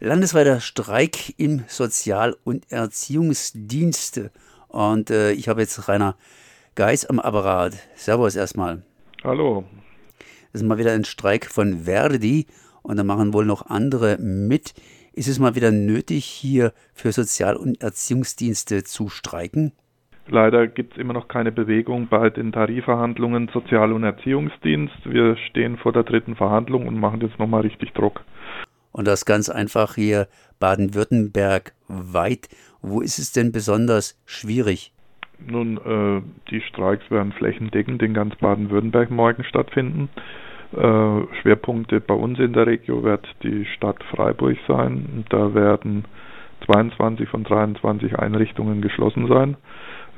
Landesweiter Streik im Sozial- und Erziehungsdienste. Und äh, ich habe jetzt Rainer Geis am Apparat. Servus erstmal. Hallo. Das ist mal wieder ein Streik von Verdi und da machen wohl noch andere mit. Ist es mal wieder nötig, hier für Sozial- und Erziehungsdienste zu streiken? Leider gibt es immer noch keine Bewegung bei den Tarifverhandlungen Sozial- und Erziehungsdienst. Wir stehen vor der dritten Verhandlung und machen jetzt nochmal richtig Druck. Und das ganz einfach hier Baden-Württemberg weit. Wo ist es denn besonders schwierig? Nun, äh, die Streiks werden flächendeckend in ganz Baden-Württemberg morgen stattfinden. Äh, Schwerpunkte bei uns in der Region wird die Stadt Freiburg sein. Da werden 22 von 23 Einrichtungen geschlossen sein.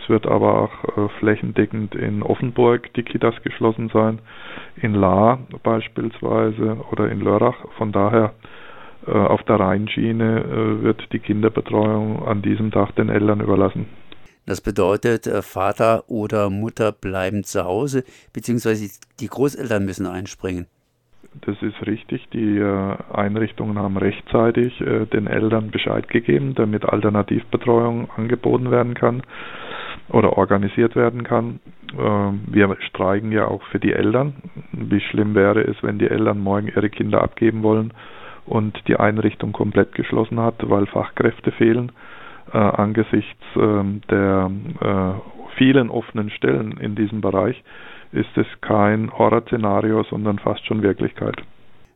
Es wird aber auch äh, flächendeckend in Offenburg die Kitas geschlossen sein, in Lahr beispielsweise oder in Lörrach. Von daher auf der Rheinschiene äh, wird die Kinderbetreuung an diesem Tag den Eltern überlassen. Das bedeutet, äh, Vater oder Mutter bleiben zu Hause, beziehungsweise die Großeltern müssen einspringen. Das ist richtig. Die Einrichtungen haben rechtzeitig den Eltern Bescheid gegeben, damit Alternativbetreuung angeboten werden kann oder organisiert werden kann. Wir streiken ja auch für die Eltern. Wie schlimm wäre es, wenn die Eltern morgen ihre Kinder abgeben wollen und die Einrichtung komplett geschlossen hat, weil Fachkräfte fehlen. Äh, angesichts äh, der äh, vielen offenen Stellen in diesem Bereich ist es kein Horrorszenario, sondern fast schon Wirklichkeit.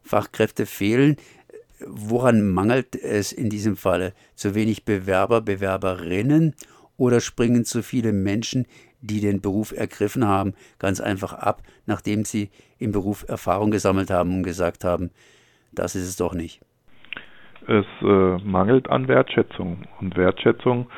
Fachkräfte fehlen. Woran mangelt es in diesem Falle? Zu wenig Bewerber, Bewerberinnen oder springen zu viele Menschen, die den Beruf ergriffen haben, ganz einfach ab, nachdem sie im Beruf Erfahrung gesammelt haben und gesagt haben, das ist es doch nicht. Es äh, mangelt an Wertschätzung und Wertschätzung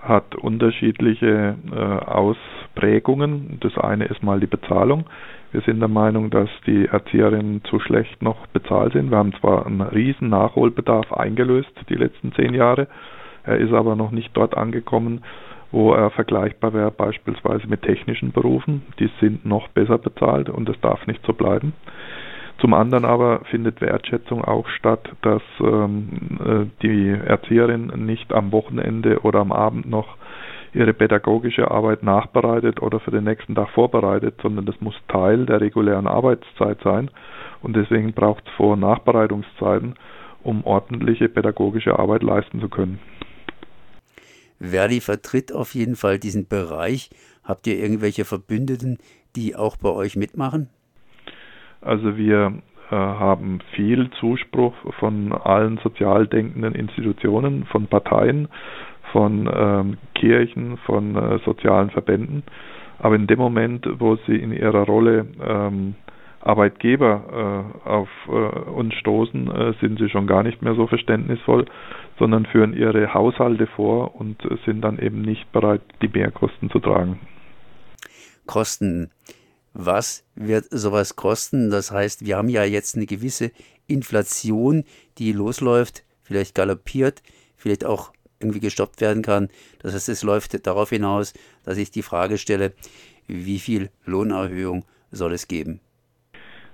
hat unterschiedliche äh, Ausprägungen. Das eine ist mal die Bezahlung. Wir sind der Meinung, dass die Erzieherinnen zu schlecht noch bezahlt sind. Wir haben zwar einen riesen Nachholbedarf eingelöst die letzten zehn Jahre, er ist aber noch nicht dort angekommen, wo er vergleichbar wäre beispielsweise mit technischen Berufen. Die sind noch besser bezahlt und das darf nicht so bleiben. Zum anderen aber findet Wertschätzung auch statt, dass ähm, äh, die Erzieherin nicht am Wochenende oder am Abend noch ihre pädagogische Arbeit nachbereitet oder für den nächsten Tag vorbereitet, sondern das muss Teil der regulären Arbeitszeit sein. Und deswegen braucht es Vor- und Nachbereitungszeiten, um ordentliche pädagogische Arbeit leisten zu können. Verdi vertritt auf jeden Fall diesen Bereich. Habt ihr irgendwelche Verbündeten, die auch bei euch mitmachen? Also wir äh, haben viel Zuspruch von allen sozial denkenden Institutionen, von Parteien, von ähm, Kirchen, von äh, sozialen Verbänden. Aber in dem Moment, wo sie in ihrer Rolle ähm, Arbeitgeber äh, auf äh, uns stoßen, äh, sind sie schon gar nicht mehr so verständnisvoll, sondern führen ihre Haushalte vor und äh, sind dann eben nicht bereit, die Mehrkosten zu tragen. Kosten was wird sowas kosten? Das heißt, wir haben ja jetzt eine gewisse Inflation, die losläuft, vielleicht galoppiert, vielleicht auch irgendwie gestoppt werden kann. Das heißt, es läuft darauf hinaus, dass ich die Frage stelle, wie viel Lohnerhöhung soll es geben?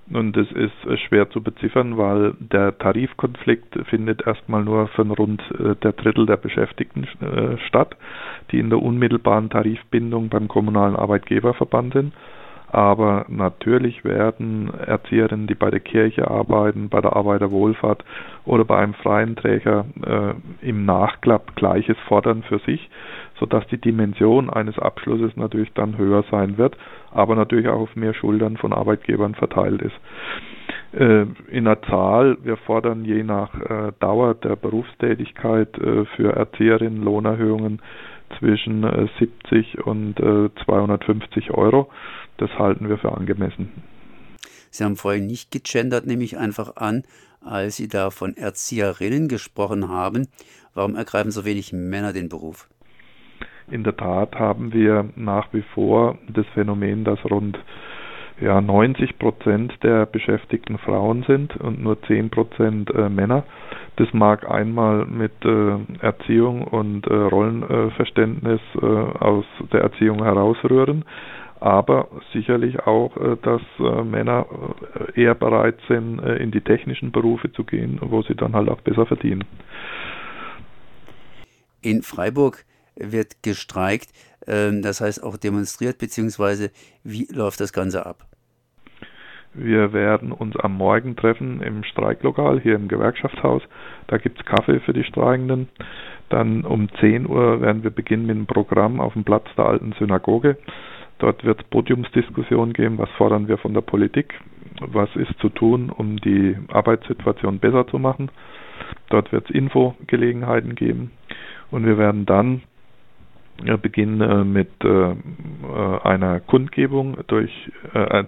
Nun, das ist äh, schwer zu beziffern, weil der Tarifkonflikt findet erstmal nur von rund äh, der Drittel der Beschäftigten äh, statt, die in der unmittelbaren Tarifbindung beim kommunalen Arbeitgeberverband sind. Aber natürlich werden Erzieherinnen, die bei der Kirche arbeiten, bei der Arbeiterwohlfahrt oder bei einem freien Träger äh, im Nachklapp Gleiches fordern für sich, sodass die Dimension eines Abschlusses natürlich dann höher sein wird, aber natürlich auch auf mehr Schultern von Arbeitgebern verteilt ist. Äh, in der Zahl, wir fordern je nach äh, Dauer der Berufstätigkeit äh, für Erzieherinnen Lohnerhöhungen zwischen 70 und 250 Euro. Das halten wir für angemessen. Sie haben vorhin nicht gegendert, nehme ich einfach an, als Sie da von Erzieherinnen gesprochen haben. Warum ergreifen so wenig Männer den Beruf? In der Tat haben wir nach wie vor das Phänomen, dass rund ja, 90 Prozent der Beschäftigten Frauen sind und nur 10 Prozent äh, Männer. Das mag einmal mit äh, Erziehung und äh, Rollenverständnis äh, aus der Erziehung herausrühren, aber sicherlich auch, äh, dass äh, Männer eher bereit sind, in die technischen Berufe zu gehen, wo sie dann halt auch besser verdienen. In Freiburg wird gestreikt, ähm, das heißt auch demonstriert, beziehungsweise wie läuft das Ganze ab? Wir werden uns am Morgen treffen im Streiklokal hier im Gewerkschaftshaus. Da gibt es Kaffee für die Streikenden. Dann um 10 Uhr werden wir beginnen mit dem Programm auf dem Platz der alten Synagoge. Dort wird es Podiumsdiskussionen geben, was fordern wir von der Politik, was ist zu tun, um die Arbeitssituation besser zu machen. Dort wird es Infogelegenheiten geben und wir werden dann beginnen äh, mit äh, äh, einer Kundgebung durch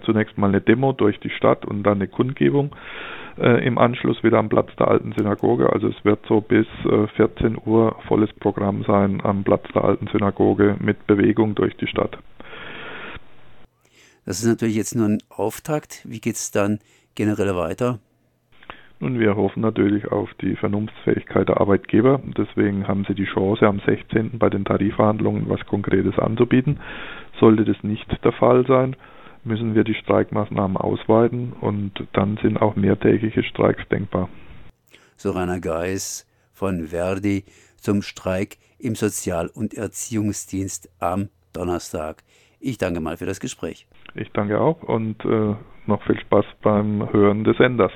zunächst mal eine Demo durch die Stadt und dann eine Kundgebung im Anschluss wieder am Platz der alten Synagoge. Also es wird so bis 14 Uhr volles Programm sein am Platz der alten Synagoge mit Bewegung durch die Stadt. Das ist natürlich jetzt nur ein Auftakt. Wie geht es dann generell weiter? Und wir hoffen natürlich auf die Vernunftsfähigkeit der Arbeitgeber. Deswegen haben sie die Chance, am 16. bei den Tarifverhandlungen was Konkretes anzubieten. Sollte das nicht der Fall sein, müssen wir die Streikmaßnahmen ausweiten und dann sind auch mehrtägige Streiks denkbar. So Rainer Geis von Verdi zum Streik im Sozial- und Erziehungsdienst am Donnerstag. Ich danke mal für das Gespräch. Ich danke auch und äh, noch viel Spaß beim Hören des Senders.